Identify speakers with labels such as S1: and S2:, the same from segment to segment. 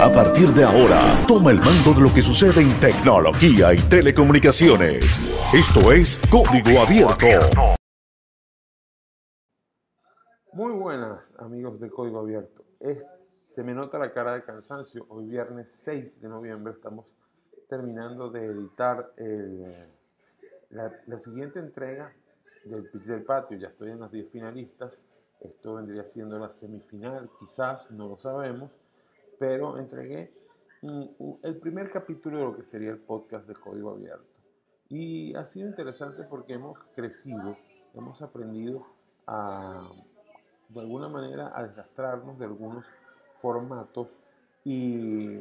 S1: A partir de ahora, toma el mando de lo que sucede en tecnología y telecomunicaciones. Esto es Código Abierto.
S2: Muy buenas amigos de Código Abierto. se me nota la cara de cansancio. Hoy viernes 6 de noviembre estamos terminando de editar la, la, siguiente entrega del Pitch del Patio. Ya estoy en las 10 finalistas. Esto vendría siendo la semifinal, quizás, no lo sabemos pero entregué el primer capítulo de lo que sería el podcast de Código Abierto. Y ha sido interesante porque hemos crecido, hemos aprendido a, de alguna manera, a desastrarnos de algunos formatos y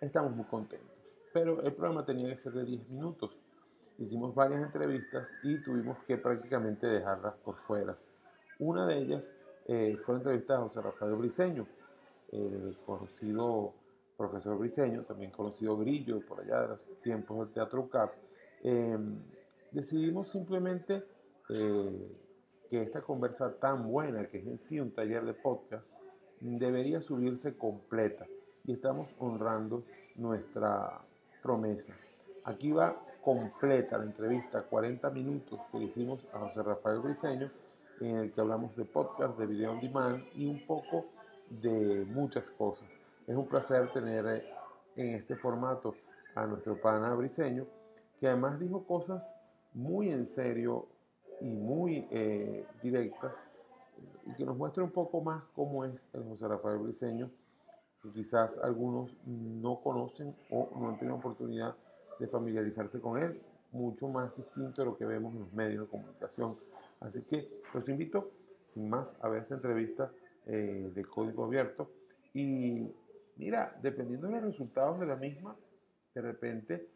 S2: estamos muy contentos. Pero el programa tenía que ser de 10 minutos. Hicimos varias entrevistas y tuvimos que prácticamente dejarlas por fuera. Una de ellas eh, fue la entrevista a José Rafael Briceño, el conocido profesor Briseño, también conocido Grillo, por allá de los tiempos del Teatro CAP, em, decidimos simplemente eh, que esta conversa tan buena, que es en sí un taller de podcast, debería subirse completa y estamos honrando nuestra promesa. Aquí va completa la entrevista, 40 minutos que hicimos a José Rafael Briseño, en el que hablamos de podcast, de video on demand y un poco de muchas cosas. Es un placer tener eh, en este formato a nuestro pana briseño, que además dijo cosas muy en serio y muy eh, directas, y que nos muestra un poco más cómo es el José Rafael Briseño, que quizás algunos no conocen o no han oportunidad de familiarizarse con él, mucho más distinto de lo que vemos en los medios de comunicación. Así que los invito, sin más, a ver esta entrevista eh, de código abierto. Y mira, dependiendo de los resultados de la misma, de repente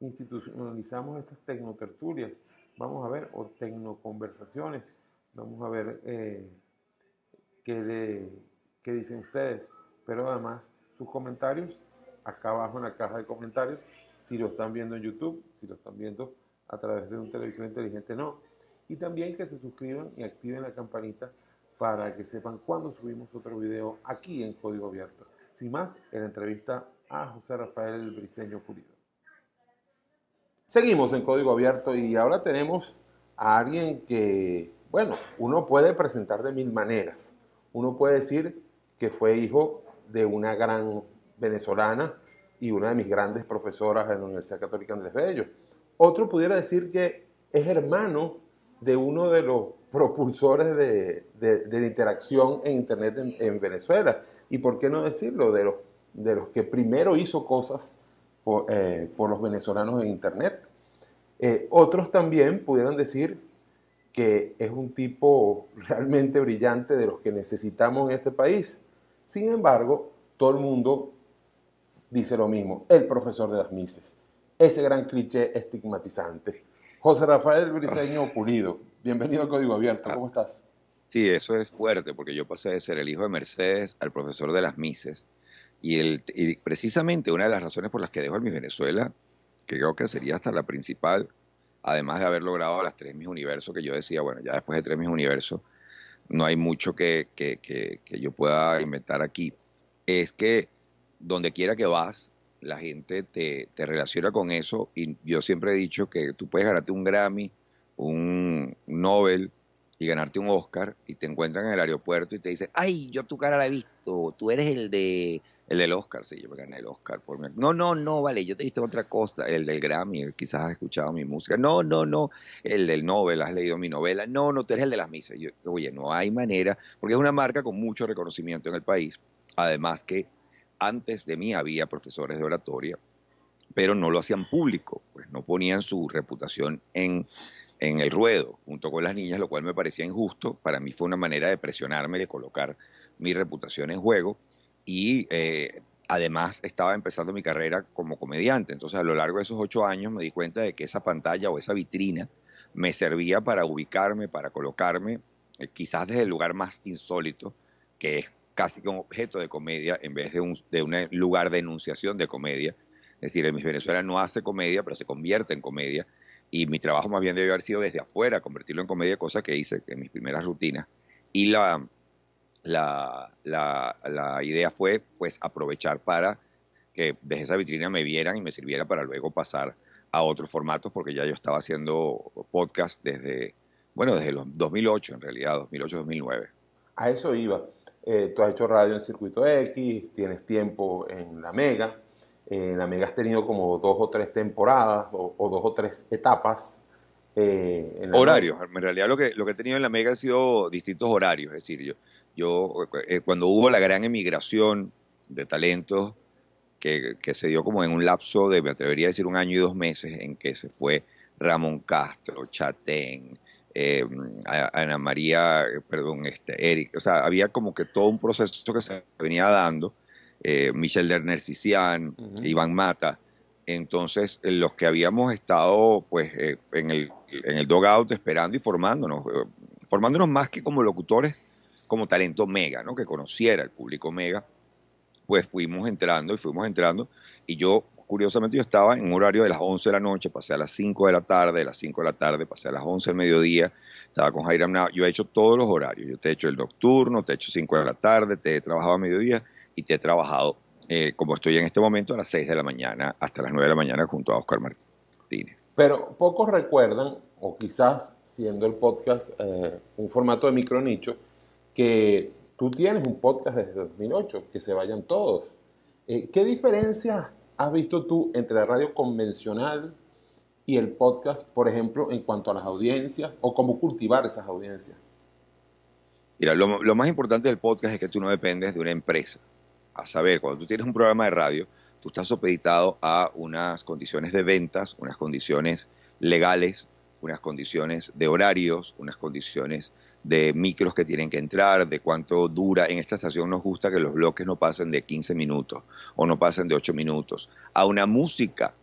S2: institucionalizamos estas tecnotertulias, vamos a ver, o tecnoconversaciones, vamos a ver eh, qué, qué dicen ustedes, pero además sus comentarios acá abajo en la caja de comentarios, si lo están viendo en YouTube, si lo están viendo a través de un televisión inteligente, no. Y también que se suscriban y activen la campanita para que sepan cuando subimos otro video aquí en Código Abierto. Sin más, en la entrevista a José Rafael Briceño Pulido. Seguimos en Código Abierto y ahora tenemos a alguien que, bueno, uno puede presentar de mil maneras. Uno puede decir que fue hijo de una gran venezolana y una de mis grandes profesoras en la Universidad Católica Andrés Bello. Otro pudiera decir que es hermano de uno de los propulsores de, de, la interacción en Internet en, Venezuela. Y por qué no decirlo, de los, de los que primero hizo cosas por, eh, por los venezolanos en Internet. Eh, otros también pudieran decir que es un tipo realmente brillante de los que necesitamos en este país. Sin embargo, todo el mundo dice lo mismo, el profesor de las mises, ese gran cliché estigmatizante. José Rafael Briceño Pulido, bienvenido al Código Abierto, ¿cómo estás?
S3: Sí, eso es fuerte, porque yo pasé de ser el hijo de Mercedes al profesor de las Mises. Y, el, precisamente una de las razones por las que dejo a mi Venezuela, que creo que sería hasta la principal, además de haber logrado las tres mis universos, que yo decía, bueno, ya después de tres mis universos, no hay mucho que, que, que, que yo pueda inventar aquí, es que donde quiera que vas, la gente te, te, relaciona con eso y yo siempre he dicho que tú puedes ganarte un Grammy, un Nobel y ganarte un Oscar y te encuentran en el aeropuerto y te dicen, ay, yo tu cara la he visto, tú eres el de el del Oscar, sí, yo me gané el Oscar por mi... No, no, no, vale, yo te visto otra cosa, el del Grammy, quizás has escuchado mi música. No, no, no, el del Nobel, has leído mi novela. No, no, tú eres el de las misas. Yo, oye, no hay manera, porque es una marca con mucho reconocimiento en el país. Además que antes de mí había profesores de oratoria, pero no lo hacían público, pues no ponían su reputación en, en el ruedo junto con las niñas, lo cual me parecía injusto. Para mí fue una manera de presionarme, de colocar mi reputación en juego y eh, además estaba empezando mi carrera como comediante. Entonces a lo largo de esos ocho años me di cuenta de que esa pantalla o esa vitrina me servía para ubicarme, para colocarme, eh, quizás desde el lugar más insólito, que es casi como objeto de comedia en vez de un, de un lugar de enunciación de comedia. Es decir, en mis Venezuela no hace comedia, pero se convierte en comedia. Y mi trabajo más bien debe haber sido desde afuera, convertirlo en comedia, cosa que hice en mis primeras rutinas. Y la, la, la, idea fue pues aprovechar para que desde esa vitrina me vieran y me sirviera para luego pasar a otros formatos, porque ya yo estaba haciendo podcast desde, bueno, desde los 2008 en realidad, 2008-2009.
S2: A eso iba. Eh, tú has hecho radio en Circuito X, tienes tiempo en La Mega. Eh, en La Mega has tenido como dos o tres temporadas o, dos o tres etapas.
S3: Eh, horarios. En realidad lo que, lo que he tenido en La Mega han sido distintos horarios. Es decir, yo, yo cuando hubo la gran emigración de talentos que, se dio como en un lapso de, me atrevería a decir, un año y dos meses en que se fue Ramón Castro, Chatén, eh, Ana María, perdón, este, Eric, o sea, había como que todo un proceso que se venía dando, eh, Michel Derner Cician, Iván Mata, entonces eh, los que habíamos estado pues eh, en, el, en el dogout esperando y formándonos, formándonos más que como locutores, como talento mega, ¿no? que conociera el público mega, pues fuimos entrando y fuimos entrando. Y yo curiosamente yo estaba en un horario de las 11 de la noche, pasé a las 5 de la tarde, de las 5 de la tarde pasé a las 11 del mediodía, estaba con Jairam yo he hecho todos los horarios, yo te he hecho el nocturno, te he hecho 5 de la tarde, te he trabajado a mediodía y te he trabajado eh, como estoy en este momento a las 6 de la mañana hasta las 9 de la mañana junto a Oscar Martínez.
S2: Pero pocos recuerdan, o quizás siendo el podcast eh, un formato de micronicho, que tú tienes un podcast desde 2008, que se vayan todos. Eh, ¿Qué diferencias has visto tú entre la radio convencional y el podcast, por ejemplo, en cuanto a las audiencias o cómo cultivar esas audiencias?
S3: Mira, lo, más importante del podcast es que tú no dependes de una empresa. A saber, cuando tú tienes un programa de radio, tú estás supeditado a unas condiciones de ventas, unas condiciones legales, unas condiciones de horarios, unas condiciones de micros que tienen que entrar, de cuánto dura. En esta estación nos gusta que los bloques no pasen de 15 minutos o no pasen de 8 minutos. A una música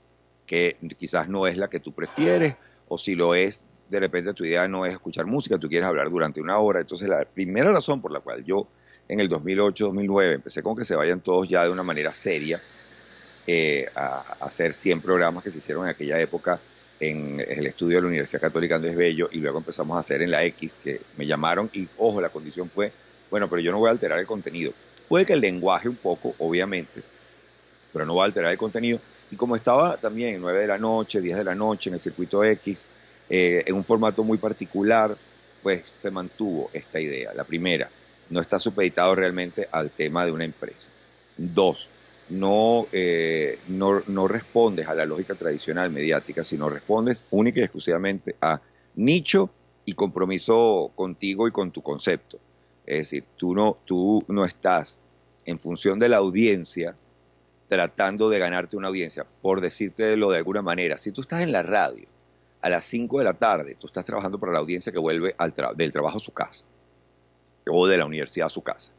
S3: que quizás no es la que tú prefieres o si lo es, de repente tu idea no es escuchar música, tú quieres hablar durante una hora. Entonces la primera razón por la cual yo en el 2008-2009 empecé con que se vayan todos ya de una manera seria eh, a, hacer 100 programas que se hicieron en aquella época en el estudio de la Universidad Católica Andrés Bello y luego empezamos a hacer en la X, que me llamaron y, ojo, la condición fue, bueno, pero yo no voy a alterar el contenido. Puede que el lenguaje un poco, obviamente, pero no voy a alterar el contenido. Y como estaba también 9 de la noche, 10 de la noche en el circuito X, eh, en un formato muy particular, pues se mantuvo esta idea. La primera, no está supeditado realmente al tema de una empresa. Dos, no, eh, no, no respondes a la lógica tradicional mediática, sino respondes única y exclusivamente a nicho y compromiso contigo y con tu concepto. Es decir, tú no, tú no estás en función de la audiencia tratando de ganarte una audiencia, por decírtelo de alguna manera. Si tú estás en la radio a las 5 de la tarde, tú estás trabajando para la audiencia que vuelve al del trabajo a su casa o de la universidad a su casa.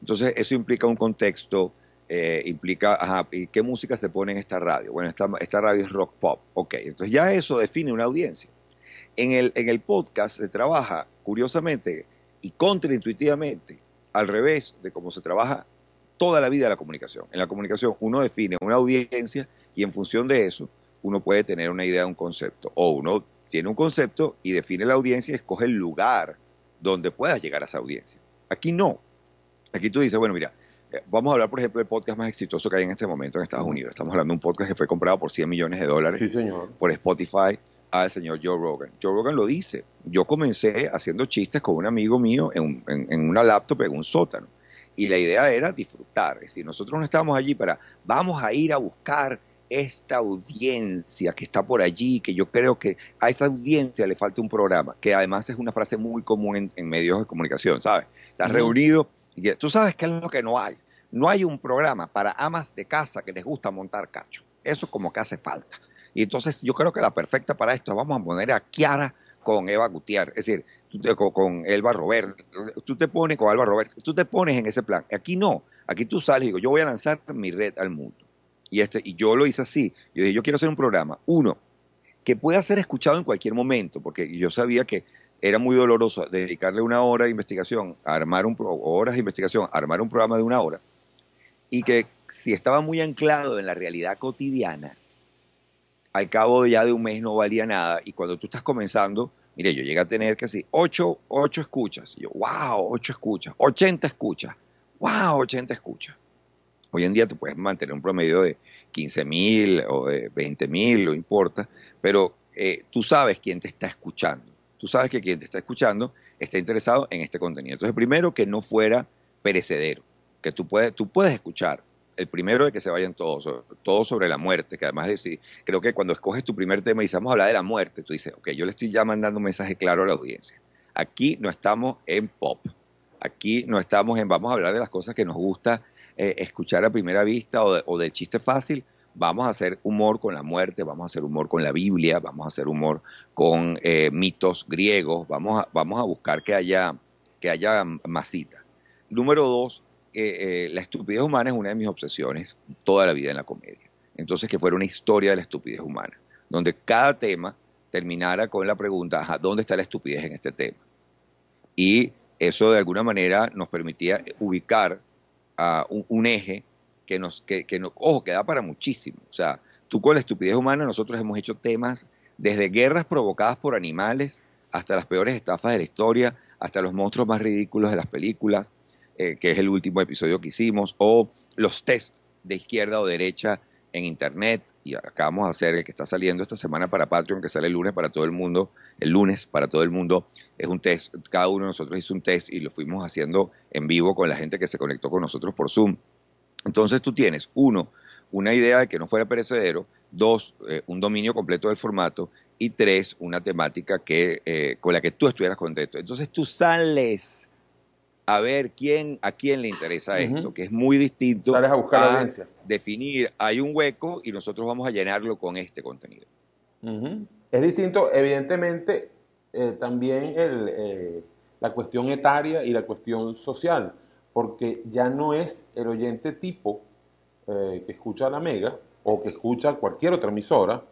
S3: Entonces, eso implica un contexto eh, implica, ajá, ¿y qué música se pone en esta radio? Bueno, esta, esta radio es rock pop. Ok, entonces ya eso define una audiencia. En el, en el podcast se trabaja, curiosamente y contraintuitivamente, al revés de cómo se trabaja toda la vida de la comunicación. En la comunicación uno define una audiencia y en función de eso uno puede tener una idea, un concepto. O uno tiene un concepto y define la audiencia y escoge el lugar donde pueda llegar a esa audiencia. Aquí no. Aquí tú dices, bueno, mira, eh, vamos a hablar, por ejemplo, del podcast más exitoso que hay en este momento en Estados Unidos. Estamos hablando de un podcast que fue comprado por 100 millones de dólares por Spotify al señor Joe Rogan. Joe Rogan lo dice. Yo comencé haciendo chistes con un amigo mío en, una laptop en un sótano. Y la idea era disfrutar. Es decir, nosotros no estábamos allí para, vamos a ir a buscar esta audiencia que está por allí, que yo creo que a esa audiencia le falta un programa, que además es una frase muy común en, medios de comunicación, ¿sabes? Estás reunido y tú sabes qué es lo que no hay. No hay un programa para amas de casa que les gusta montar cacho. Eso como que hace falta. Y entonces yo creo que la perfecta para esto, vamos a poner a Kiara con Eva Gutiérrez, es decir, con, Elba Robert, tú te pones con Alba Robert, tú te pones en ese plan. Aquí no, aquí tú sales y digo, yo voy a lanzar mi red al mundo. Y, este, y yo lo hice así. Yo dije, yo quiero hacer un programa, uno, que pueda ser escuchado en cualquier momento, porque yo sabía que era muy doloroso dedicarle una hora de investigación, armar un horas de investigación, armar un programa de una hora, y que si estaba muy anclado en la realidad cotidiana, al cabo ya de un mes no valía nada y cuando tú estás comenzando, Mire, yo llegué a tener casi 8, 8 escuchas. Y yo, wow, 8 escuchas. 80 escuchas. Wow, 80 escuchas. Hoy en día te puedes mantener un promedio de 15 mil o de 20 mil, no importa, pero eh, tú sabes quién te está escuchando. Tú sabes que quien te está escuchando está interesado en este contenido. Entonces, primero que no fuera perecedero, que tú puedes, tú puedes escuchar. El primero de que se vayan todos, todo sobre la muerte, que además de, creo que cuando escoges tu primer tema y vamos a hablar de la muerte, tú dices, ok, yo le estoy ya mandando un mensaje claro a la audiencia. Aquí no estamos en pop, aquí no estamos en, vamos a hablar de las cosas que nos gusta eh, escuchar a primera vista o, del chiste fácil, vamos a hacer humor con la muerte, vamos a hacer humor con la Biblia, vamos a hacer humor con eh, mitos griegos, vamos a, vamos a buscar que haya, que haya masita. Número dos, eh, la estupidez humana es una de mis obsesiones toda la vida en la comedia. Entonces, que fuera una historia de la estupidez humana, donde cada tema terminara con la pregunta, ¿dónde está la estupidez en este tema? Y eso de alguna manera nos permitía ubicar un, eje que nos, que, que ojo, que da para muchísimo. O sea, tú con la estupidez humana, nosotros hemos hecho temas desde guerras provocadas por animales hasta las peores estafas de la historia, hasta los monstruos más ridículos de las películas, eh, que es el último episodio que hicimos, o los test de izquierda o derecha en internet, y acabamos de hacer el que está saliendo esta semana para Patreon, que sale el lunes para todo el mundo, el lunes para todo el mundo, es un test, cada uno de nosotros hizo un test y lo fuimos haciendo en vivo con la gente que se conectó con nosotros por Zoom. Entonces tú tienes, uno, una idea de que no fuera perecedero, dos, eh, un dominio completo del formato, y tres, una temática que, eh, con la que tú estuvieras contento. Entonces tú sales a ver quién a quién le interesa esto, que es muy distinto
S2: Sales a buscar
S3: definir, hay un hueco y nosotros vamos a llenarlo con este contenido.
S2: Es distinto, evidentemente, eh, también el, eh, la cuestión etaria y la cuestión social, porque ya no es el oyente tipo eh, que escucha la Mega o que escucha cualquier otra emisora,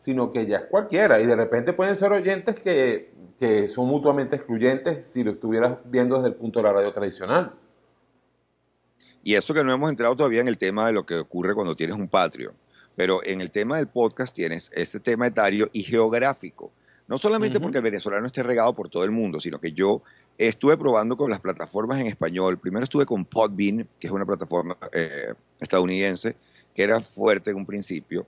S2: sino que ya es cualquiera, y de repente pueden ser oyentes que que son mutuamente excluyentes si lo estuvieras viendo desde el punto de la radio tradicional.
S3: Y esto que no hemos entrado todavía en el tema de lo que ocurre cuando tienes un Patreon, pero en el tema del podcast tienes este tema etario y geográfico. No solamente porque el venezolano esté regado por todo el mundo, sino que yo estuve probando con las plataformas en español. Primero estuve con Podbean, que es una plataforma eh, estadounidense, que era fuerte en un principio.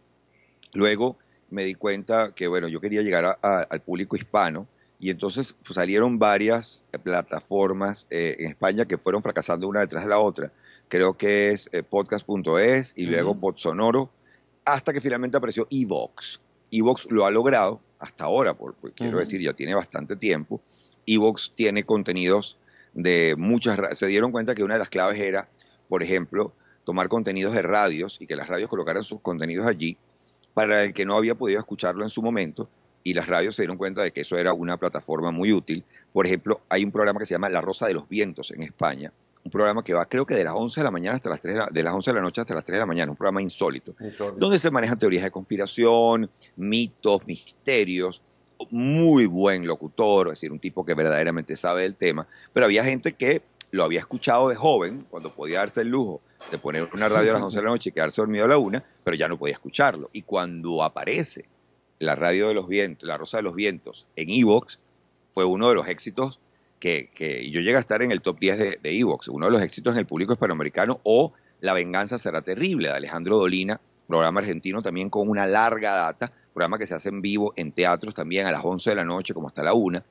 S3: Luego me di cuenta que, bueno, yo quería llegar al público hispano y entonces pues, salieron varias plataformas eh, en España que fueron fracasando una detrás de la otra. Creo que es eh, podcast.es y luego Podsonoro, hasta que finalmente apareció Evox. Evox lo ha logrado hasta ahora, por, quiero decir, ya tiene bastante tiempo. Evox tiene contenidos de muchas... Se dieron cuenta que una de las claves era, por ejemplo, tomar contenidos de radios y que las radios colocaran sus contenidos allí para el que no había podido escucharlo en su momento y las radios se dieron cuenta de que eso era una plataforma muy útil. Por ejemplo, hay un programa que se llama La Rosa de los Vientos en España, un programa que va creo que de las 11 de la mañana hasta las 3 de la, las de la noche hasta las 3 de la mañana, un programa insólito, donde se manejan teorías de conspiración, mitos, misterios, muy buen locutor, es decir, un tipo que verdaderamente sabe del tema, pero había gente que lo había escuchado de joven, cuando podía darse el lujo de poner una radio a las 11 de la noche y quedarse dormido a la una, pero ya no podía escucharlo. Y cuando aparece la radio de los vientos, la rosa de los vientos en Evox fue uno de los éxitos que, yo llegué a estar en el top 10 de Evox, uno de los éxitos en el público hispanoamericano o La venganza será terrible de Alejandro Dolina, programa argentino también con una larga data, programa que se hace en vivo en teatros también a las 11 de la noche como hasta la 1.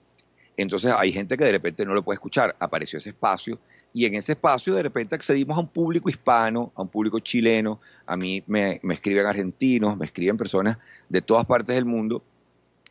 S3: Entonces hay gente que de repente no lo puede escuchar, apareció ese espacio y en ese espacio de repente accedimos a un público hispano, a un público chileno, a mí me, escriben argentinos, me escriben personas de todas partes del mundo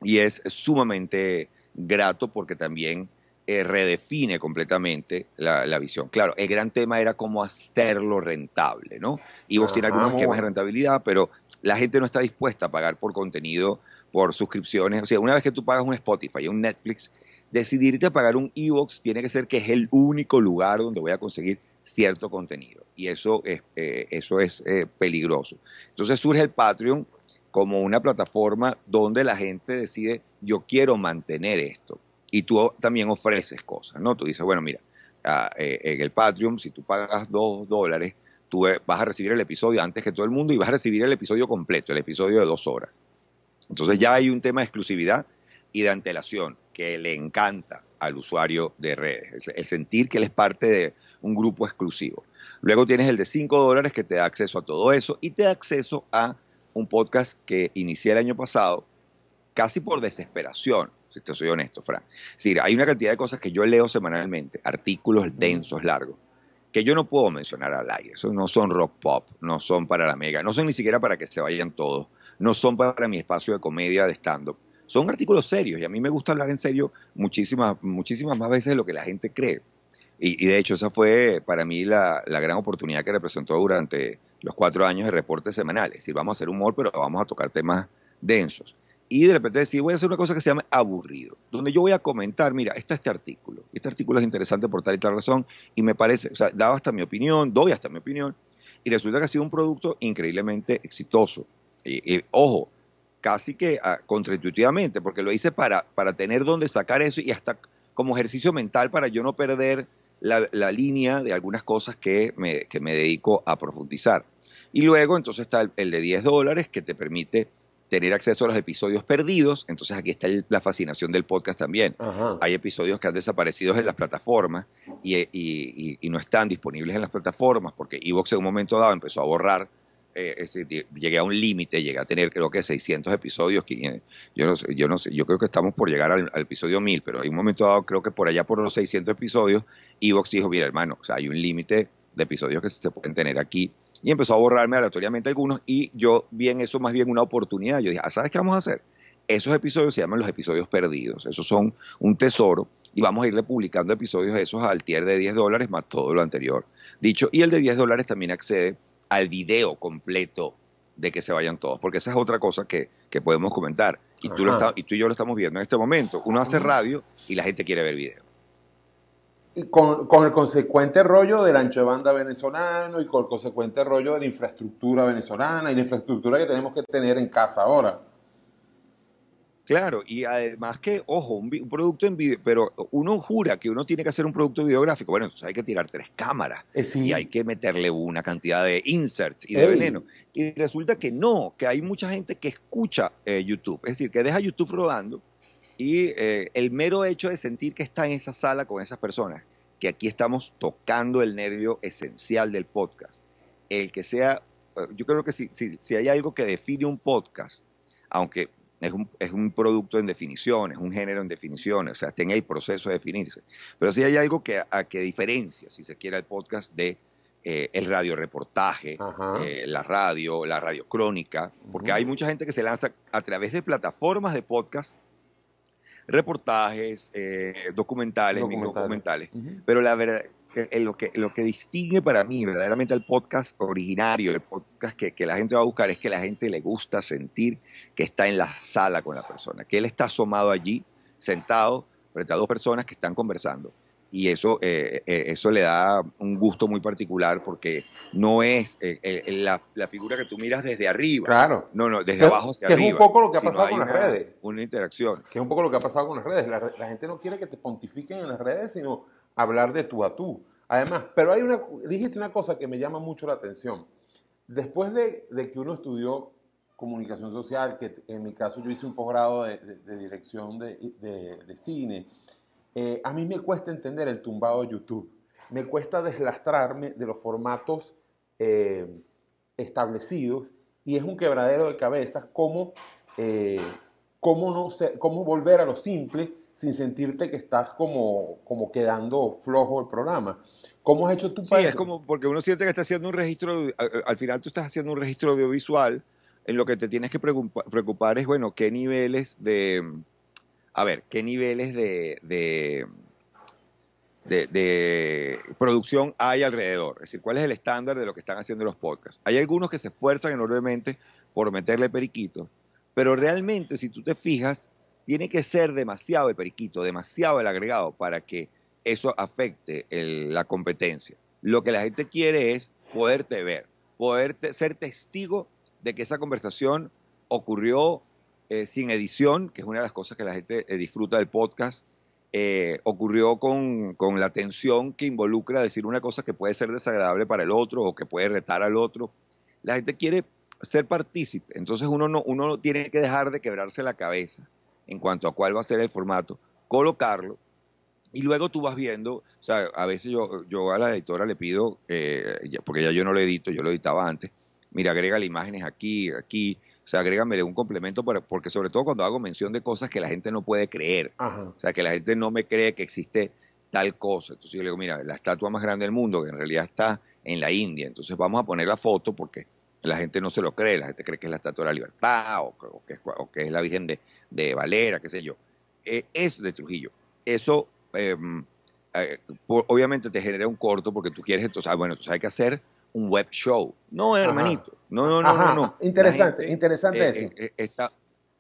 S3: y es sumamente grato porque también eh, redefine completamente la, visión. Claro, el gran tema era cómo hacerlo rentable, ¿no? Y vos tiene algunos esquemas de rentabilidad, pero la gente no está dispuesta a pagar por contenido, por suscripciones. O sea, una vez que tú pagas un Spotify y un Netflix, decidirte a pagar un e-box tiene que ser que es el único lugar donde voy a conseguir cierto contenido. Y eso es, eh, eso es eh, peligroso. Entonces surge el Patreon como una plataforma donde la gente decide, yo quiero mantener esto. Y tú también ofreces cosas, ¿no? Tú dices, bueno, mira, ah, eh, en el Patreon, si tú pagas dos dólares, tú vas a recibir el episodio antes que todo el mundo y vas a recibir el episodio completo, el episodio de dos horas. Entonces ya hay un tema de exclusividad y de antelación que le encanta al usuario de redes, el sentir que él es parte de un grupo exclusivo. Luego tienes el de 5 dólares que te da acceso a todo eso y te da acceso a un podcast que inicié el año pasado, casi por desesperación, si te soy honesto, Fran. Es decir, hay una cantidad de cosas que yo leo semanalmente, artículos densos, largos, que yo no puedo mencionar al aire. Eso no son rock pop, no son para la mega, no son ni siquiera para que se vayan todos, no son para mi espacio de comedia de stand-up. Son artículos serios y a mí me gusta hablar en serio muchísimas, muchísimas más veces de lo que la gente cree. Y, de hecho esa fue para mí la, la, gran oportunidad que representó durante los cuatro años de reportes semanales. Es decir, vamos a hacer humor, pero vamos a tocar temas densos y de repente decir, voy a hacer una cosa que se llama aburrido, donde yo voy a comentar, mira, está este artículo, este artículo es interesante por tal y tal razón, y me parece, o sea, daba hasta mi opinión, doy hasta mi opinión, y resulta que ha sido un producto increíblemente exitoso. Ojo, casi que ah, contraintuitivamente, porque lo hice para, para tener donde sacar eso y hasta como ejercicio mental para yo no perder la, línea de algunas cosas que me, que me dedico a profundizar. Y luego entonces está el de 10 dólares que te permite tener acceso a los episodios perdidos. Entonces aquí está la fascinación del podcast también. Hay episodios que han desaparecido en las plataformas y, no están disponibles en las plataformas porque Evox en un momento dado empezó a borrar. Eh, llegué a un límite, llegué a tener creo que 600 episodios. Yo no sé, yo no sé, yo creo que estamos por llegar al, episodio 1000, pero en un momento dado creo que por allá por los 600 episodios, Evox dijo, mira hermano, o sea, hay un límite de episodios que se pueden tener aquí y empezó a borrarme aleatoriamente algunos y yo vi en eso más bien una oportunidad. Yo dije, ah, ¿sabes qué vamos a hacer? Esos episodios se llaman los episodios perdidos, esos son un tesoro y vamos a irle publicando episodios de esos al tier de 10 dólares más todo lo anterior. Dicho, y el de 10 dólares también accede al video completo de que se vayan todos, porque esa es otra cosa que, podemos comentar. Y tú, lo y tú y yo lo estamos viendo en este momento. Uno hace radio y la gente quiere ver video
S2: con, el consecuente rollo del ancho de banda venezolano y con el consecuente rollo de la infraestructura venezolana y la infraestructura que tenemos que tener en casa ahora.
S3: Claro, y además que, ojo, un, producto en video, pero uno jura que uno tiene que hacer un producto videográfico. Bueno, entonces hay que tirar tres cámaras eh, y hay que meterle una cantidad de inserts y de veneno. Y resulta que no, que hay mucha gente que escucha eh, YouTube, es decir, que deja YouTube rodando y eh, el mero hecho de sentir que está en esa sala con esas personas, que aquí estamos tocando el nervio esencial del podcast, el que sea, eh, yo creo que si, si, hay algo que define un podcast, aunque es un, es un, producto en definición, es un género en definición, o sea, está en el proceso de definirse. Pero si hay algo que, a, que diferencia, si se quiere, el podcast de eh, el radio reportaje, la radio, la radio crónica, porque hay mucha gente que se lanza a través de plataformas de podcast reportajes, eh, documentales, documentales. Pero la verdad, lo, que, lo que distingue para mí verdaderamente al podcast originario, el podcast que, que, la gente va a buscar, es que la gente le gusta sentir que está en la sala con la persona, que él está asomado allí, sentado, frente a dos personas que están conversando y eso, eh, eh, eso le da un gusto muy particular porque no es eh, la, figura que tú miras desde arriba.
S2: Claro.
S3: No, no, desde abajo hacia arriba.
S2: Que es un poco lo que ha pasado con las redes.
S3: Una interacción.
S2: Que es un poco lo que ha pasado con las redes. La, gente no quiere que te pontifiquen en las redes, sino hablar de tú a tú. Además, pero hay una, dijiste una cosa que me llama mucho la atención. Después de, que uno estudió comunicación social, que en mi caso yo hice un posgrado de, dirección de cine, eh, a mí me cuesta entender el tumbado de YouTube. Me cuesta deslastrarme de los formatos eh, establecidos y es un quebradero de cabeza cómo, eh, cómo, no cómo volver a lo simple sin sentirte que estás como, como quedando flojo el programa. ¿Cómo has hecho tu
S3: Sí, es como porque uno siente que está haciendo un registro, al, final tú estás haciendo un registro audiovisual, en lo que te tienes que preocupar es, bueno, qué niveles de, a ver, qué niveles de, de, producción hay alrededor. Es decir, cuál es el estándar de lo que están haciendo los podcasts. Hay algunos que se esfuerzan enormemente por meterle periquito, pero realmente, si tú te fijas, tiene que ser demasiado el periquito, demasiado el agregado para que eso afecte la competencia. Lo que la gente quiere es poderte ver, poder ser testigo de que esa conversación ocurrió eh, sin edición, que es una de las cosas que la gente eh, disfruta del podcast, eh, ocurrió con, la tensión que involucra decir una cosa que puede ser desagradable para el otro o que puede retar al otro. La gente quiere ser partícipe, entonces uno no, uno tiene que dejar de quebrarse la cabeza en cuanto a cuál va a ser el formato, colocarlo y luego tú vas viendo, o sea, a veces yo, yo a la editora le pido, eh, porque ya yo no lo edito, yo lo editaba antes, mira, agrégale imágenes aquí, aquí, o sea, agrégame un complemento, para, porque sobre todo cuando hago mención de cosas que la gente no puede creer, o sea, que la gente no me cree que existe tal cosa. Entonces yo le digo, mira, la estatua más grande del mundo, que en realidad está en la India, entonces vamos a poner la foto porque la gente no se lo cree, la gente cree que es la estatua de la libertad o, que, es, que, es, la Virgen de, de Valera, qué sé yo. Eh, es de Trujillo. Eso Em, eh, obviamente te genera un corto porque tú quieres, entonces, ah, bueno, tú hay que hacer un web show. No, hermanito. No, no, no, no,
S2: Interesante, interesante eh, eso.
S3: Eh, está,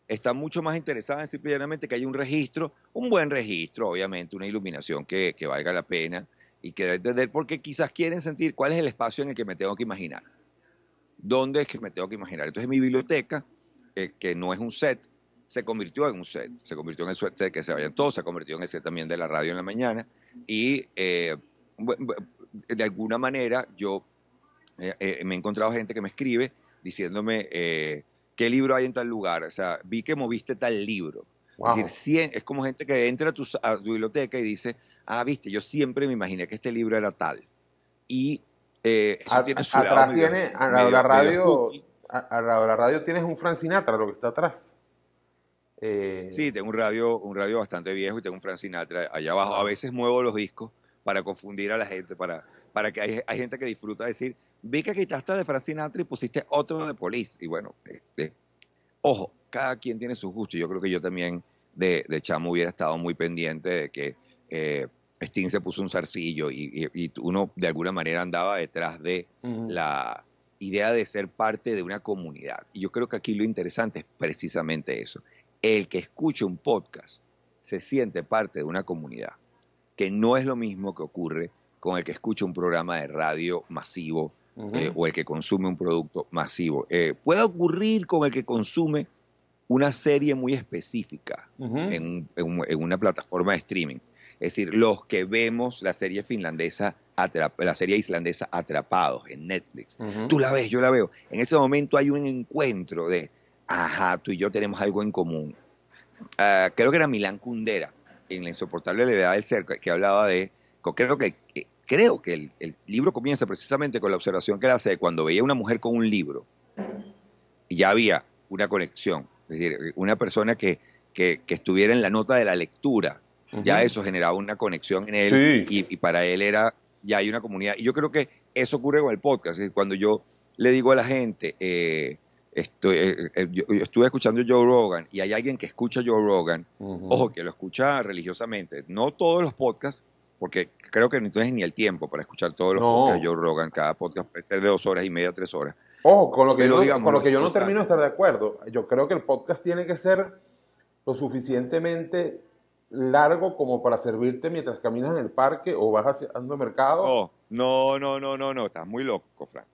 S3: está mucho más interesada en simplemente que haya un registro, un buen registro, obviamente, una iluminación que, que valga la pena y que porque quizás quieren sentir cuál es el espacio en el que me tengo que imaginar. ¿Dónde es que me tengo que imaginar? Entonces mi biblioteca, que no es un set, se convirtió en un set, se convirtió en el set de que se vayan todos, se convirtió en el set también de la radio en la mañana y eh, de alguna manera yo eh, eh, me he encontrado gente que me escribe diciéndome qué libro hay en tal lugar, o sea, vi que moviste tal libro. Es decir, es como gente que entra a tu, biblioteca y dice, ah, viste, yo siempre me imaginé que este libro era tal. Y
S2: eso tiene su atrás tiene, a la radio, a, la radio tienes un Frank Sinatra, lo que está atrás.
S3: Eh, sí, tengo un radio, un radio bastante viejo y tengo un Frank Sinatra allá abajo. A veces muevo los discos para confundir a la gente, para, para que hay, hay gente que disfruta decir, vi que quitaste de Frank Sinatra y pusiste otro de Police. Y bueno, este, ojo, cada quien tiene sus gustos. Yo creo que yo también de, de chamo hubiera estado muy pendiente de que eh, Sting se puso un zarcillo y, uno de alguna manera andaba detrás de la idea de ser parte de una comunidad. Y yo creo que aquí lo interesante es precisamente eso el que escuche un podcast se siente parte de una comunidad, que no es lo mismo que ocurre con el que escucha un programa de radio masivo eh, o el que consume un producto masivo. Eh, puede ocurrir con el que consume una serie muy específica en, una plataforma de streaming. Es decir, los que vemos la serie finlandesa, la serie islandesa Atrapados en Netflix. Tú la ves, yo la veo. En ese momento hay un encuentro de ajá, tú y yo tenemos algo en común. Ah, creo que era Milán Kundera, en La insoportable levedad del ser, que hablaba de, creo que, creo que el, libro comienza precisamente con la observación que él hace de cuando veía una mujer con un libro, y ya había una conexión, es decir, una persona que, que, estuviera en la nota de la lectura, ya eso generaba una conexión en él, y, para él era, ya hay una comunidad, y yo creo que eso ocurre con el podcast, cuando yo le digo a la gente, eh, Estoy, eh, eh, yo, estuve escuchando Joe Rogan y hay alguien que escucha Joe Rogan, ojo, que lo escucha religiosamente, no todos los podcasts, porque creo que no tienes ni el tiempo para escuchar todos los podcasts de Joe Rogan, cada podcast puede ser de dos horas y media, tres horas.
S2: Ojo, con lo que, yo, con lo que yo no termino de estar de acuerdo, yo creo que el podcast tiene que ser lo suficientemente largo como para servirte mientras caminas en el parque o vas hacia el mercado.
S3: No, no, no, no, no, estás muy loco, Frank.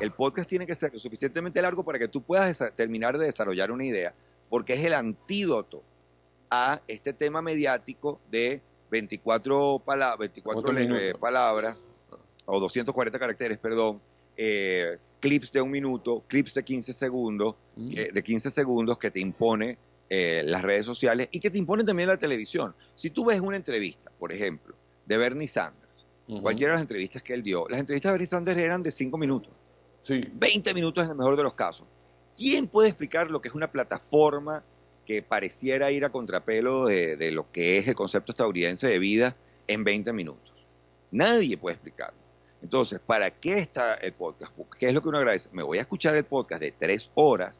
S3: El podcast tiene que ser lo suficientemente largo para que tú puedas terminar de desarrollar una idea, porque es el antídoto a este tema mediático de 24, 24 eh, palabras o 240 caracteres, perdón, eh, clips de un minuto, clips de 15 segundos, mm. de 15 segundos que te impone eh, las redes sociales y que te imponen también la televisión. Si tú ves una entrevista, por ejemplo, de Bernie Sanders, cualquiera de las entrevistas que él dio, las entrevistas de Bernie Sanders eran de 5 minutos. Sí. 20 minutos en el mejor de los casos. ¿Quién puede explicar lo que es una plataforma que pareciera ir a contrapelo de, de lo que es el concepto estadounidense de vida en 20 minutos? Nadie puede explicarlo. Entonces, ¿para qué está el podcast? ¿Qué es lo que uno agradece? Me voy a escuchar el podcast de tres horas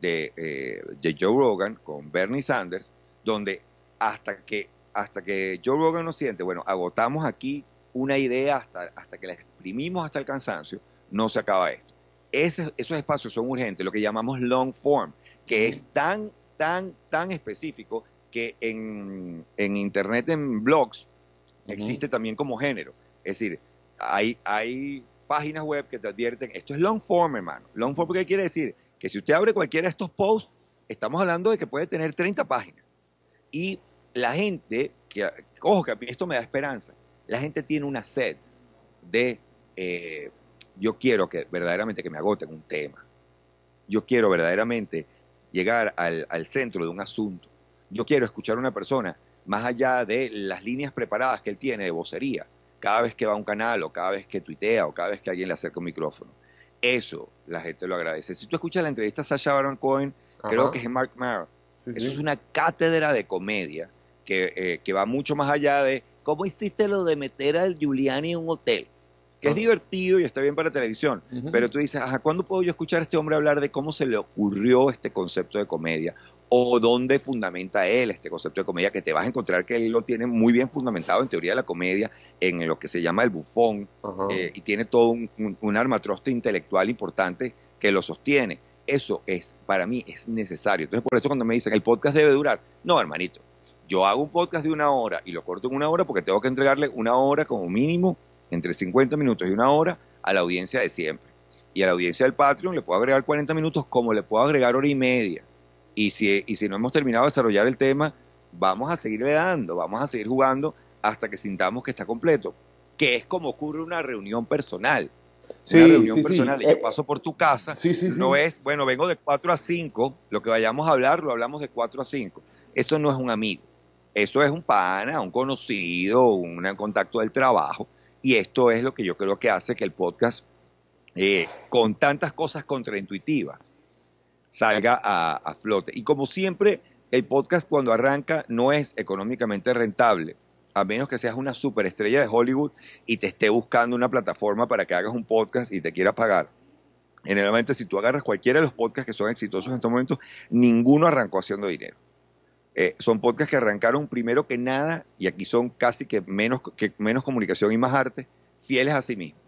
S3: eh, de, Joe Rogan con Bernie Sanders, donde hasta que, hasta que Joe Rogan nos siente, bueno, agotamos aquí una idea hasta, hasta que la exprimimos hasta el cansancio, no se acaba esto. esos espacios son urgentes, lo que llamamos long form, que es tan, tan, tan específico que en, en Internet, en blogs, existe también como género. Es decir, hay, hay páginas web que te advierten, esto es long form, hermano. Long form, ¿qué quiere decir? que si usted abre cualquiera de estos posts, estamos hablando de que puede tener 30 páginas. Y la gente, que, ojo, que a mí esto me da esperanza, la gente tiene una sed de, eh, yo quiero que verdaderamente que me agoten un tema. Yo quiero verdaderamente llegar al, centro de un asunto. Yo quiero escuchar a una persona más allá de las líneas preparadas que él tiene de vocería, cada vez que va a un canal o cada vez que tuitea o cada vez que alguien le acerca un micrófono. Eso la gente lo agradece. Si tú escuchas la entrevista a Sasha Baron Cohen, creo que es Mark Maron. Eso es una cátedra de comedia que, eh, que, va mucho más allá de cómo hiciste lo de meter al Giuliani en un hotel. Que es divertido y está bien para televisión. Pero tú dices, ajá, ¿cuándo puedo yo escuchar a este hombre hablar de cómo se le ocurrió este concepto de comedia? o dónde fundamenta él este concepto de comedia, que te vas a encontrar que él lo tiene muy bien fundamentado en teoría de la comedia, en lo que se llama el bufón, eh, y tiene todo un, un, armatroste intelectual importante que lo sostiene. Eso es, para mí, es necesario. Entonces, por eso cuando me dicen, el podcast debe durar, no, hermanito, yo hago un podcast de una hora y lo corto en una hora porque tengo que entregarle una hora como mínimo, entre 50 minutos y una hora, a la audiencia de siempre. Y a la audiencia del Patreon le puedo agregar 40 minutos como le puedo agregar hora y media y si, y si no hemos terminado de desarrollar el tema, vamos a seguirle dando, vamos a seguir jugando hasta que sintamos que está completo, que es como ocurre una reunión personal. una reunión personal, yo eh, paso por tu casa, no es, bueno, vengo de 4 a 5, lo que vayamos a hablar lo hablamos de 4 a 5. Eso no es un amigo, eso es un pana, un conocido, un contacto del trabajo, y esto es lo que yo creo que hace que el podcast, eh, con tantas cosas contraintuitivas, salga a, flote. Y como siempre, el podcast cuando arranca no es económicamente rentable, a menos que seas una superestrella de Hollywood y te esté buscando una plataforma para que hagas un podcast y te quiera pagar. Generalmente, si tú agarras cualquiera de los podcasts que son exitosos en estos momentos, ninguno arrancó haciendo dinero. Eh, son podcasts que arrancaron primero que nada, y aquí son casi que menos, que menos comunicación y más arte, fieles a sí mismos,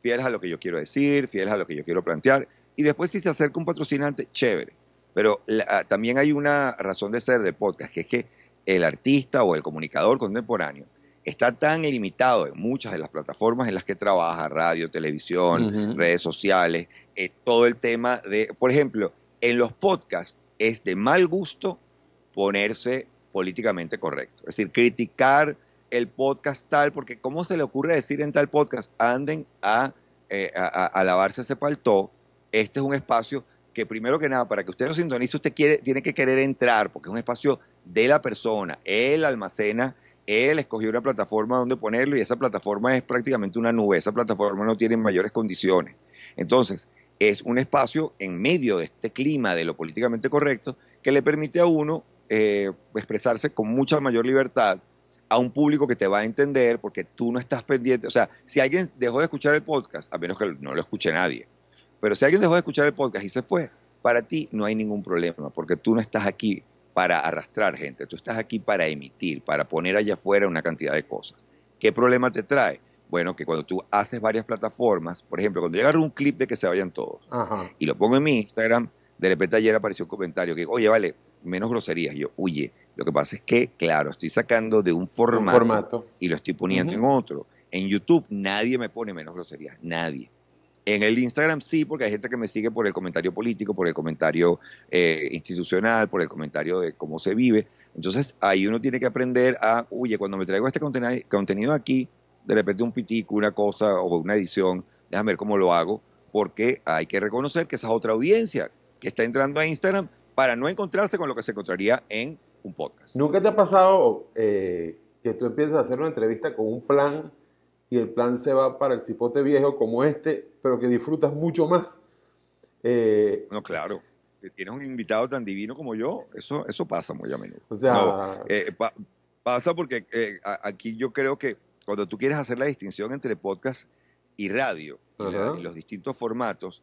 S3: fieles a lo que yo quiero decir, fieles a lo que yo quiero plantear, y después si se acerca un patrocinante, chévere. Pero ah, también hay una razón de ser del podcast, que es que el artista o el comunicador contemporáneo está tan limitado en muchas de las plataformas en las que trabaja, radio, televisión, redes sociales, eh, todo el tema de, por ejemplo, en los podcasts es de mal gusto ponerse políticamente correcto. Es decir, criticar el podcast tal, porque ¿cómo se le ocurre decir en tal podcast? Anden a, eh, a, lavarse ese paltó este es un espacio que primero que nada, para que usted lo sintonice, usted quiere, tiene que querer entrar, porque es un espacio de la persona. Él almacena, él escogió una plataforma donde ponerlo y esa plataforma es prácticamente una nube, esa plataforma no tiene mayores condiciones. Entonces, es un espacio en medio de este clima de lo políticamente correcto que le permite a uno eh, expresarse con mucha mayor libertad a un público que te va a entender porque tú no estás pendiente. O sea, si alguien dejó de escuchar el podcast, a menos que no lo escuche nadie, pero si alguien dejó de escuchar el podcast y se fue, para ti no hay ningún problema, porque tú no estás aquí para arrastrar gente, tú estás aquí para emitir, para poner allá afuera una cantidad de cosas. ¿Qué problema te trae? Bueno, que cuando tú haces varias plataformas, por ejemplo, cuando yo agarro un clip de que se vayan todos y lo pongo en mi Instagram, de repente ayer apareció un comentario que, oye, vale, menos groserías. yo, oye, lo que pasa es que, claro, estoy sacando de un formato, y lo estoy poniendo en otro. En YouTube nadie me pone menos groserías, nadie. En el Instagram sí, porque hay gente que me sigue por el comentario político, por el comentario eh, institucional, por el comentario de cómo se vive. Entonces ahí uno tiene que aprender a, oye, cuando me traigo este contenido aquí, de repente un pitico, una cosa o una edición, déjame ver cómo lo hago, porque hay que reconocer que esa es otra audiencia que está entrando a Instagram para no encontrarse con lo que se encontraría en un podcast.
S2: ¿Nunca te ha pasado eh, que tú empiezas a hacer una entrevista con un plan y el plan se va para el cipote viejo como este, pero que disfrutas mucho más.
S3: Eh, no, claro. Tienes un invitado tan divino como yo, eso, eso pasa muy a menudo.
S2: O sea,
S3: eh, pasa porque eh, aquí yo creo que cuando tú quieres hacer la distinción entre podcast y radio y, los distintos formatos,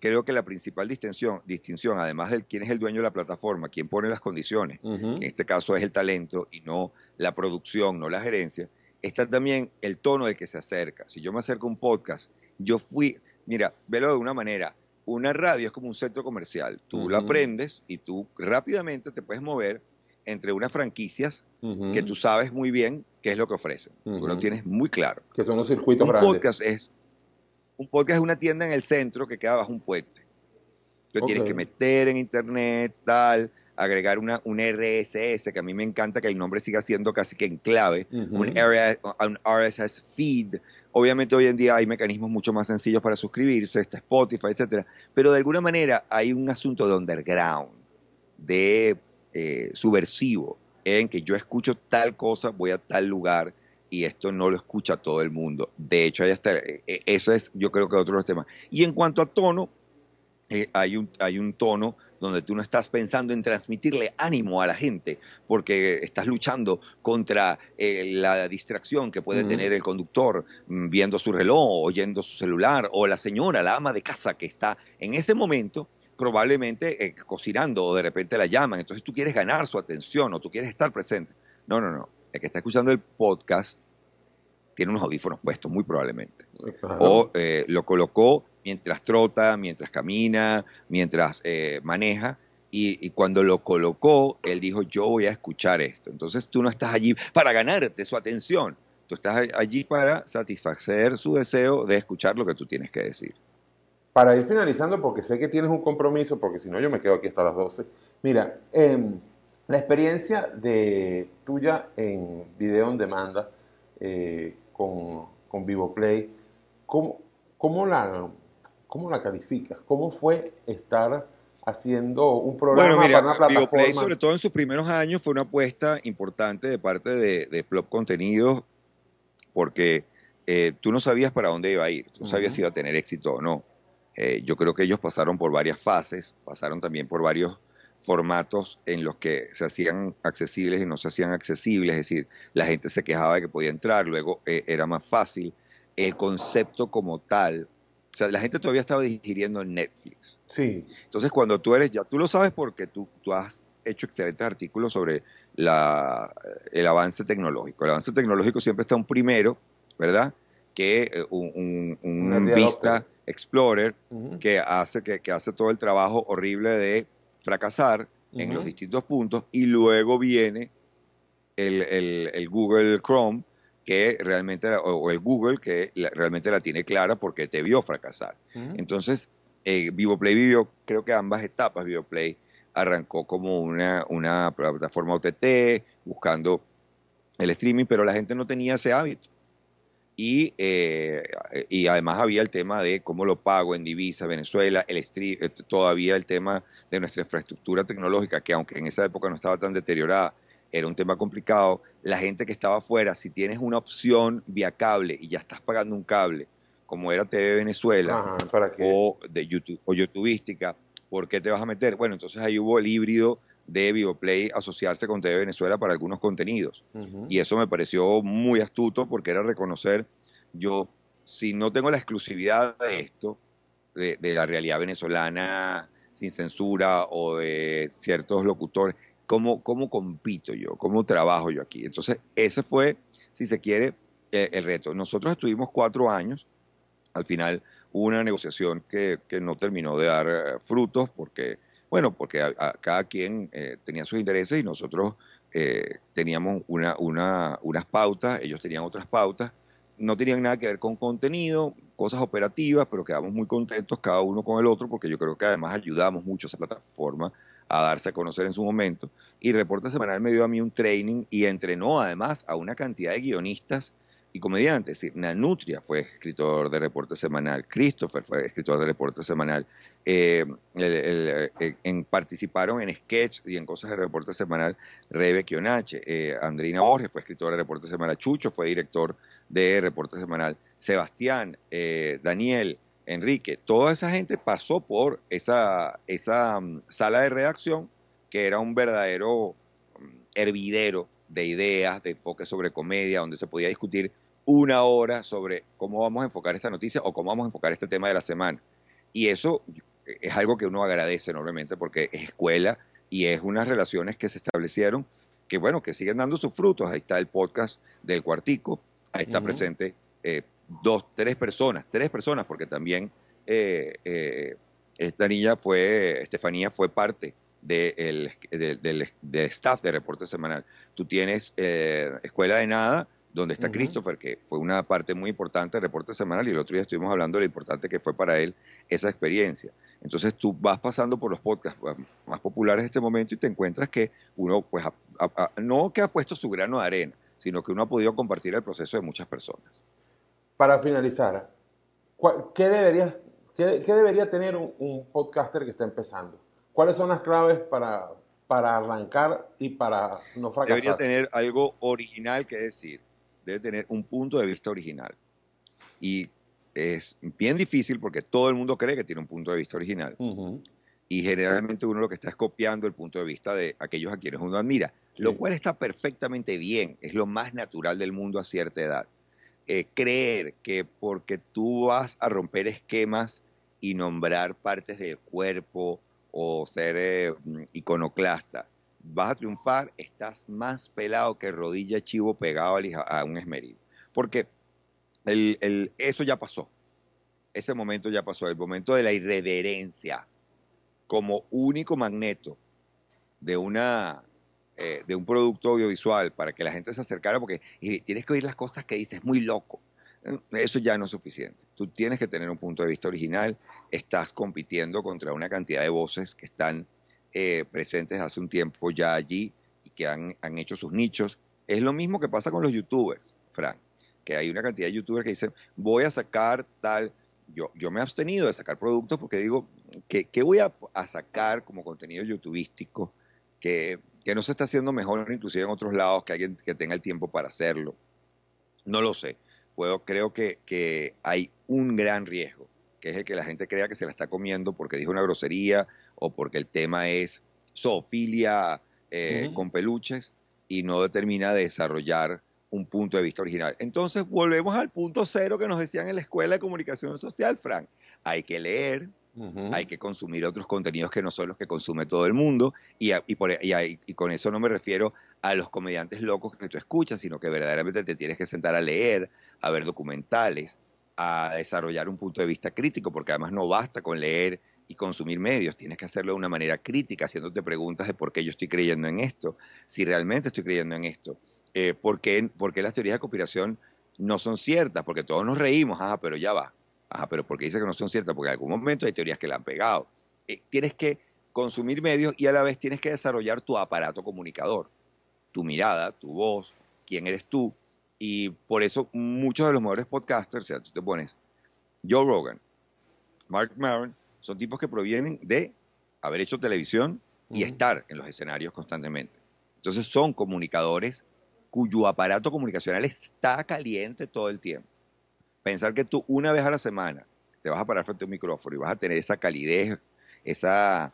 S3: creo que la principal distinción, distinción, además de quién es el dueño de la plataforma, quién pone las condiciones, en este caso es el talento y no la producción, no la gerencia, está también el tono de que se acerca. Si yo me acerco a un podcast, yo fui, mira, velo de una manera, una radio es como un centro comercial. Tú la aprendes y tú rápidamente te puedes mover entre unas franquicias que tú sabes muy bien qué es lo que ofrecen. Tú lo tienes muy claro.
S2: Que son los circuitos
S3: un Podcast es, un podcast es una tienda en el centro que queda bajo un puente. Tú tienes que meter en internet, tal, agregar una, un RSS, que a mí me encanta que el nombre siga siendo casi que en clave, un, RSS feed. Obviamente hoy en día hay mecanismos mucho más sencillos para suscribirse, está Spotify, etcétera, pero de alguna manera hay un asunto de underground, de eh, subversivo, en que yo escucho tal cosa, voy a tal lugar y esto no lo escucha todo el mundo. De hecho, ahí está, eh, eh, eso es yo creo que otro de los temas. Y en cuanto a tono, eh, hay, un, hay un tono donde tú no estás pensando en transmitirle ánimo a la gente, porque estás luchando contra la distracción que puede tener el conductor mm, viendo su reloj, oyendo su celular, o la señora, la ama de casa que está en ese momento probablemente cocinando o de repente la llaman, entonces tú quieres ganar su atención o tú quieres estar presente. No, no, no el que está escuchando el podcast tiene unos audífonos puestos, muy probablemente. O eh, lo colocó mientras trota, mientras camina, mientras eh, maneja. Y, cuando lo colocó, él dijo, yo voy a escuchar esto. Entonces tú no estás allí para ganarte su atención. Tú estás allí para satisfacer su deseo de escuchar lo que tú tienes que decir.
S2: Para ir finalizando, porque sé que tienes un compromiso, porque si no yo me quedo aquí hasta las 12. Mira, eh, la experiencia de tuya en video en demanda eh, con, con VivoPlay, ¿cómo, cómo, la, ¿cómo la calificas? ¿Cómo fue estar haciendo un programa
S3: bueno, mira, para una plataforma? VivoPlay, sobre todo en sus primeros años, fue una apuesta importante de parte de, de Plop Contenidos, porque eh, tú no sabías para dónde iba a ir, tú no sabías si iba a tener éxito o no. Eh, yo creo que ellos pasaron por varias fases, pasaron también por varios formatos en los que se hacían accesibles y no se hacían accesibles, es decir, la gente se quejaba de que podía entrar, luego eh, era más fácil. El concepto como tal, o sea, la gente todavía estaba digiriendo Netflix.
S2: Sí.
S3: Entonces, cuando tú eres, ya tú lo sabes porque tú, tú has hecho excelentes artículos sobre la, el avance tecnológico. El avance tecnológico siempre está un primero, ¿verdad? Que eh, un, un, Vista Explorer que, hace, que, que hace todo el trabajo horrible de fracasar en los distintos puntos y luego viene el, Google Chrome que realmente, o el Google que realmente la tiene clara porque te vio fracasar. Entonces, eh, VivoPlay vivió, creo que ambas etapas, VivoPlay arrancó como una, una plataforma OTT, buscando el streaming, pero la gente no tenía ese hábito. Y, eh, y además había el tema de cómo lo pago en divisa, Venezuela, el stream, eh, todavía el tema de nuestra infraestructura tecnológica, que aunque en esa época no estaba tan deteriorada, era un tema complicado. La gente que estaba afuera, si tienes una opción vía cable y ya estás pagando un cable, como era TV Venezuela o de YouTube o YouTubeística, ¿por qué te vas a meter? Bueno, entonces ahí hubo el híbrido de VivoPlay asociarse con TV Venezuela para algunos contenidos. Y eso me pareció muy astuto porque era reconocer, yo, si no tengo la exclusividad de esto, de, la realidad venezolana sin censura o de ciertos locutores, ¿cómo, ¿cómo compito yo? ¿Cómo trabajo yo aquí? Entonces, ese fue, si se quiere, el, el reto. Nosotros estuvimos cuatro años, al final hubo una negociación que, que no terminó de dar eh, frutos porque bueno, porque cada quien eh, tenía sus intereses y nosotros eh, teníamos una, una, unas pautas, ellos tenían otras pautas. No tenían nada que ver con contenido, cosas operativas, pero quedamos muy contentos cada uno con el otro porque yo creo que además ayudamos mucho a esa plataforma a darse a conocer en su momento. Y Reporte Semanal me dio a mí un training y entrenó además a una cantidad de guionistas y comediante. Es decir, Nanutria fue escritor de reporte semanal, Christopher fue escritor de reporte semanal. Eh, eh, en, participaron en sketch y en cosas de reporte semanal Rebe Kionache. Eh, Andrina Borges fue escritor de reporte semanal. Chucho fue director de reporte semanal. Sebastián, Daniel, Enrique, toda esa gente pasó por esa, esa mm, sala de redacción que era un verdadero mm, hervidero de ideas, de enfoque sobre comedia, donde se podía discutir una hora sobre cómo vamos a enfocar esta noticia o cómo vamos a enfocar este tema de la semana. Y eso es algo que uno agradece enormemente porque es escuela y es unas relaciones que se establecieron que, bueno, que siguen dando sus frutos. Ahí está el podcast del Cuartico, ahí está presente eh, dos, tres personas, tres personas, porque también eh, eh, esta niña fue, Estefanía fue parte del staff de reporte semanal. Tú tienes Escuela de Nada, donde está Christopher, que fue una parte muy importante del reporte semanal, y el otro día estuvimos hablando de lo importante que fue para él esa experiencia. Entonces tú vas pasando por los podcasts más populares de este momento y te encuentras que uno, pues, no que ha puesto su grano de arena, sino que uno ha podido compartir el proceso de muchas personas.
S2: Para finalizar, ¿qué, deberías, qué, debería tener un, podcaster que está empezando? ¿Cuáles son las claves para, para arrancar y para no fracasar.
S3: Debería tener algo original que decir. Debe tener un punto de vista original. Y es bien difícil porque todo el mundo cree que tiene un punto de vista original. Y generalmente uno lo que está es copiando el punto de vista de aquellos a quienes uno admira, lo cual está perfectamente bien, es lo más natural del mundo a cierta edad. Eh, creer que porque tú vas a romper esquemas y nombrar partes del cuerpo o ser eh, iconoclasta, vas a triunfar, estás más pelado que rodilla chivo pegado a un esmeril. Porque el, eso ya pasó. Ese momento ya pasó, el momento de la irreverencia como único magneto de una eh, de un producto audiovisual para que la gente se acercara porque tienes que oír las cosas que dices, muy loco. Eso ya no es suficiente. Tú tienes que tener un punto de vista original. Estás compitiendo contra una cantidad de voces que están eh, presentes hace un tiempo ya allí y que han, han hecho sus nichos. Es lo mismo que pasa con los youtubers, Frank, que hay una cantidad de youtubers que dicen, voy a sacar tal, yo, yo me he abstenido de sacar productos porque digo, ¿qué, voy a, sacar como contenido youtubístico que, que, no se está haciendo mejor inclusive en otros lados, que alguien que tenga el tiempo para hacerlo? No lo sé. Puedo, creo que, que hay un gran riesgo, que es el que la gente crea que se la está comiendo porque dijo una grosería o porque el tema es zoofilia eh, con peluches y no determina desarrollar un punto de vista original. Entonces volvemos al punto cero que nos decían en la escuela de comunicación social, Frank. Hay que leer, hay que consumir otros contenidos que no son los que consume todo el mundo y, y, con eso no me refiero a los comediantes locos que tú escuchas, sino que verdaderamente te tienes que sentar a leer, a ver documentales, a desarrollar un punto de vista crítico, porque además no basta con leer y consumir medios, tienes que hacerlo de una manera crítica, haciéndote preguntas de por qué yo estoy creyendo en esto, si realmente estoy creyendo en esto, eh, por, qué, las teorías de conspiración no son ciertas, porque todos nos reímos, ajá, pero ya va, ajá, pero ¿por qué dice que no son ciertas? Porque en algún momento hay teorías que la han pegado. Eh, tienes que consumir medios y a la vez tienes que desarrollar tu aparato comunicador, tu mirada, tu voz, quién eres tú, y por eso muchos de los mejores podcasters, o sea, tú te pones Joe Rogan, Mark Maron, son tipos que provienen de haber hecho televisión y estar en los escenarios constantemente. Entonces son comunicadores cuyo aparato comunicacional está caliente todo el tiempo. Pensar que tú una vez a la semana te vas a parar frente a un micrófono y vas a tener esa calidez, esa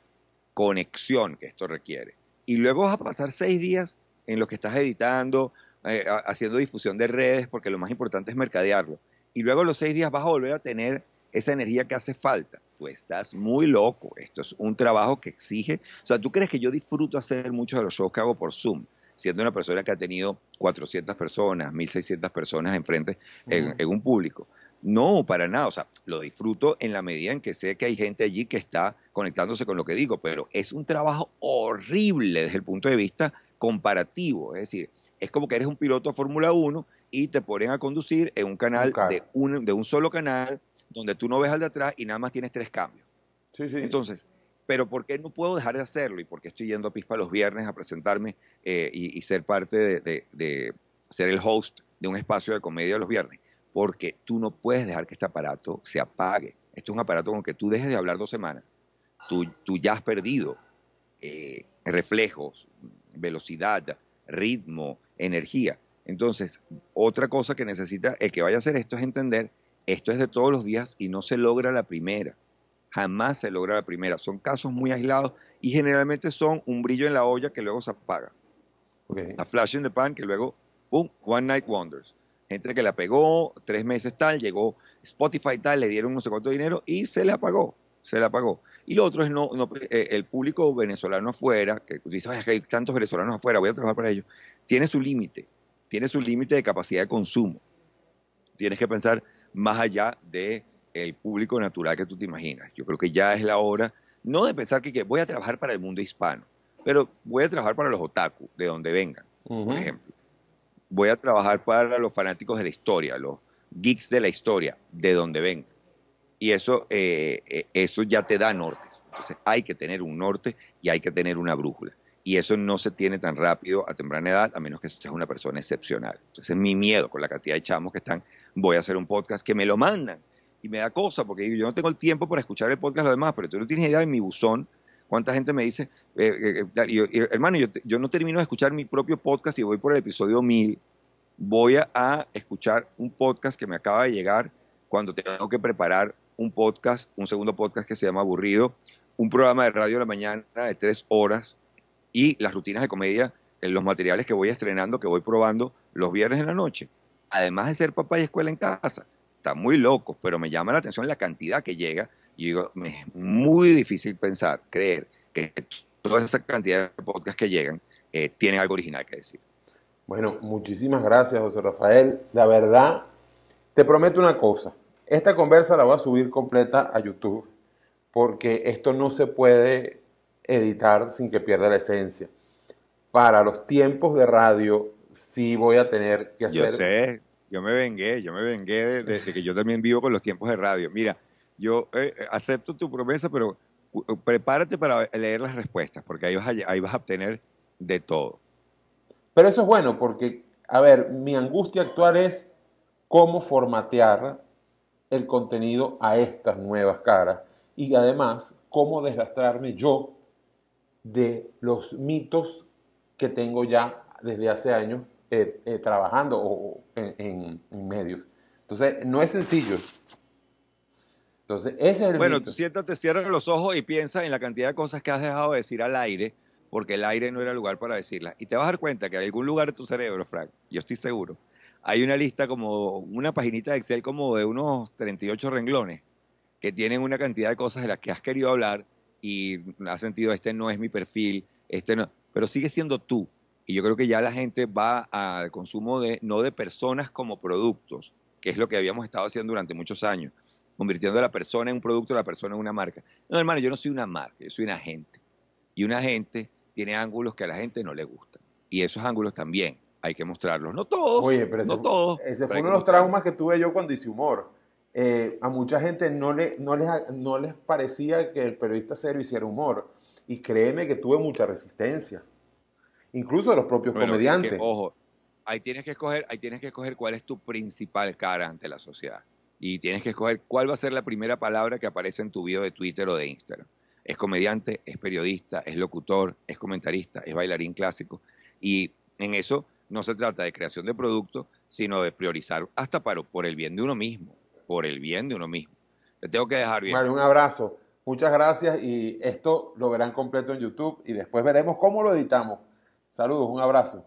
S3: conexión que esto requiere. Y luego vas a pasar seis días en los que estás editando, eh, haciendo difusión de redes, porque lo más importante es mercadearlo. Y luego los seis días vas a volver a tener esa energía que hace falta. Tú estás muy loco. Esto es un trabajo que exige. O sea, ¿tú crees que yo disfruto hacer muchos de los shows que hago por Zoom? Siendo una persona que ha tenido 400 personas, 1600 personas enfrente en, en un público. No, para nada. O sea, lo disfruto en la medida en que sé que hay gente allí que está conectándose con lo que digo, pero es un trabajo horrible desde el punto de vista comparativo. Es decir, es como que eres un piloto de Fórmula 1 y te ponen a conducir en un canal de, un, de un solo canal donde tú no ves al de atrás y nada más tienes tres cambios. Sí, sí. Entonces, pero ¿por qué no puedo dejar de hacerlo? ¿Y por qué estoy yendo a Pispa los viernes a presentarme eh, y, ser parte de, de, ser el host de un espacio de comedia los viernes? Porque tú no puedes dejar que este aparato se apague. Este es un aparato con que tú dejes de hablar dos semanas. Tú, tú ya has perdido eh, reflejos, velocidad, ritmo, energía. Entonces, otra cosa que necesita el que vaya a hacer esto es entender, esto es de todos los días y no se logra la primera. Jamás se logra la primera. Son casos muy aislados y generalmente son un brillo en la olla que luego se apaga. A flash in the pan que luego, ¡pum! One Night Wonders. Gente que la pegó, tres meses tal, llegó Spotify tal, le dieron no sé cuánto dinero y se le apagó. Se le apagó. Y lo otro es no, eh, el público venezolano afuera, que dice, que hay tantos venezolanos afuera, voy a trabajar para ellos, tiene su límite, tiene su límite de capacidad de consumo. Tienes que pensar más allá del el público natural que tú te imaginas. Yo creo que ya es la hora, no de pensar que, voy a trabajar para el mundo hispano, pero voy a trabajar para los otaku, de donde vengan, por ejemplo. Voy a trabajar para los fanáticos de la historia, los geeks de la historia, de donde vengan y eso, eh, eh, eso ya te da norte. Entonces hay que tener un norte y hay que tener una brújula. Y eso no se tiene tan rápido a temprana edad, a menos que seas una persona excepcional. Entonces mi miedo con la cantidad de chamos que están, voy a hacer un podcast que me lo mandan. Y me da cosa, porque yo no tengo el tiempo para escuchar el podcast los demás, pero tú no tienes idea de mi buzón ¿Cuánta gente me dice, eh, eh, hermano, yo, yo, no termino de escuchar mi propio podcast y voy por el episodio 1000? Voy a, escuchar un podcast que me acaba de llegar cuando tengo que preparar un podcast, un segundo podcast que se llama Aburrido, un programa de radio de la mañana de tres horas y las rutinas de comedia, los materiales que voy estrenando, que voy probando los viernes en la noche. Además de ser papá y escuela en casa, está muy loco, pero me llama la atención la cantidad que llega y digo, es muy difícil pensar, creer que toda esa cantidad de podcasts que llegan eh, tienen algo original que decir.
S2: Bueno, muchísimas gracias, José Rafael. La verdad, te prometo una cosa. Esta conversa la voy a subir completa a YouTube porque esto no se puede editar sin que pierda la esencia. Para los tiempos de radio sí voy a tener que hacer...
S3: Yo sé, yo me vengué, yo me vengué de que yo también vivo con los tiempos de radio. Mira, yo eh, eh, acepto tu promesa, pero prepárate para leer las respuestas, porque ahí vas, a, ahí vas a obtener de todo.
S2: Pero eso es bueno, porque, a ver, mi angustia actual es cómo formatear el contenido a estas nuevas caras y además cómo deslastrarme yo de los mitos que tengo ya desde hace años eh, trabajando en, en medios. Entonces, no es sencillo. Entonces, ese es el
S3: Bueno, tú siéntate, cierra los ojos y piensa en la cantidad de cosas que has dejado de decir al aire, porque el aire no era lugar para decirlas. Y te vas a dar cuenta que en algún lugar de tu cerebro, Frank, yo estoy seguro, hay una lista como una paginita de Excel como de unos 38 renglones que tienen una cantidad de cosas de las que has querido hablar y has sentido, este no es mi perfil, este no, pero sigue siendo tú. Y yo creo que ya la gente va al consumo de, no de personas como productos, que es lo que habíamos estado haciendo durante muchos años convirtiendo a la persona en un producto, a la persona en una marca. No, hermano, yo no soy una marca, yo soy un agente. Y un agente tiene ángulos que a la gente no le gustan. Y esos ángulos también hay que mostrarlos. No todos, Oye, pero no ese, todos.
S2: Ese fue uno de los traumas que tuve yo cuando hice humor. Eh, a mucha gente no, le, no, les, no les parecía que el periodista serio hiciera humor. Y créeme que tuve mucha resistencia. Incluso de los propios comediantes.
S3: ojo, ahí tienes que escoger, ahí tienes que escoger cuál es tu principal cara ante la sociedad y tienes que escoger cuál va a ser la primera palabra que aparece en tu video de Twitter o de Instagram. Es comediante, es periodista, es locutor, es comentarista, es bailarín clásico. Y en eso no se trata de creación de producto, sino de priorizar hasta para, por el bien de uno mismo, por el bien de uno mismo. Te tengo que dejar bien.
S2: Mario, un abrazo. Muchas gracias y esto lo verán completo en YouTube y después veremos cómo lo editamos. Saludos, un abrazo.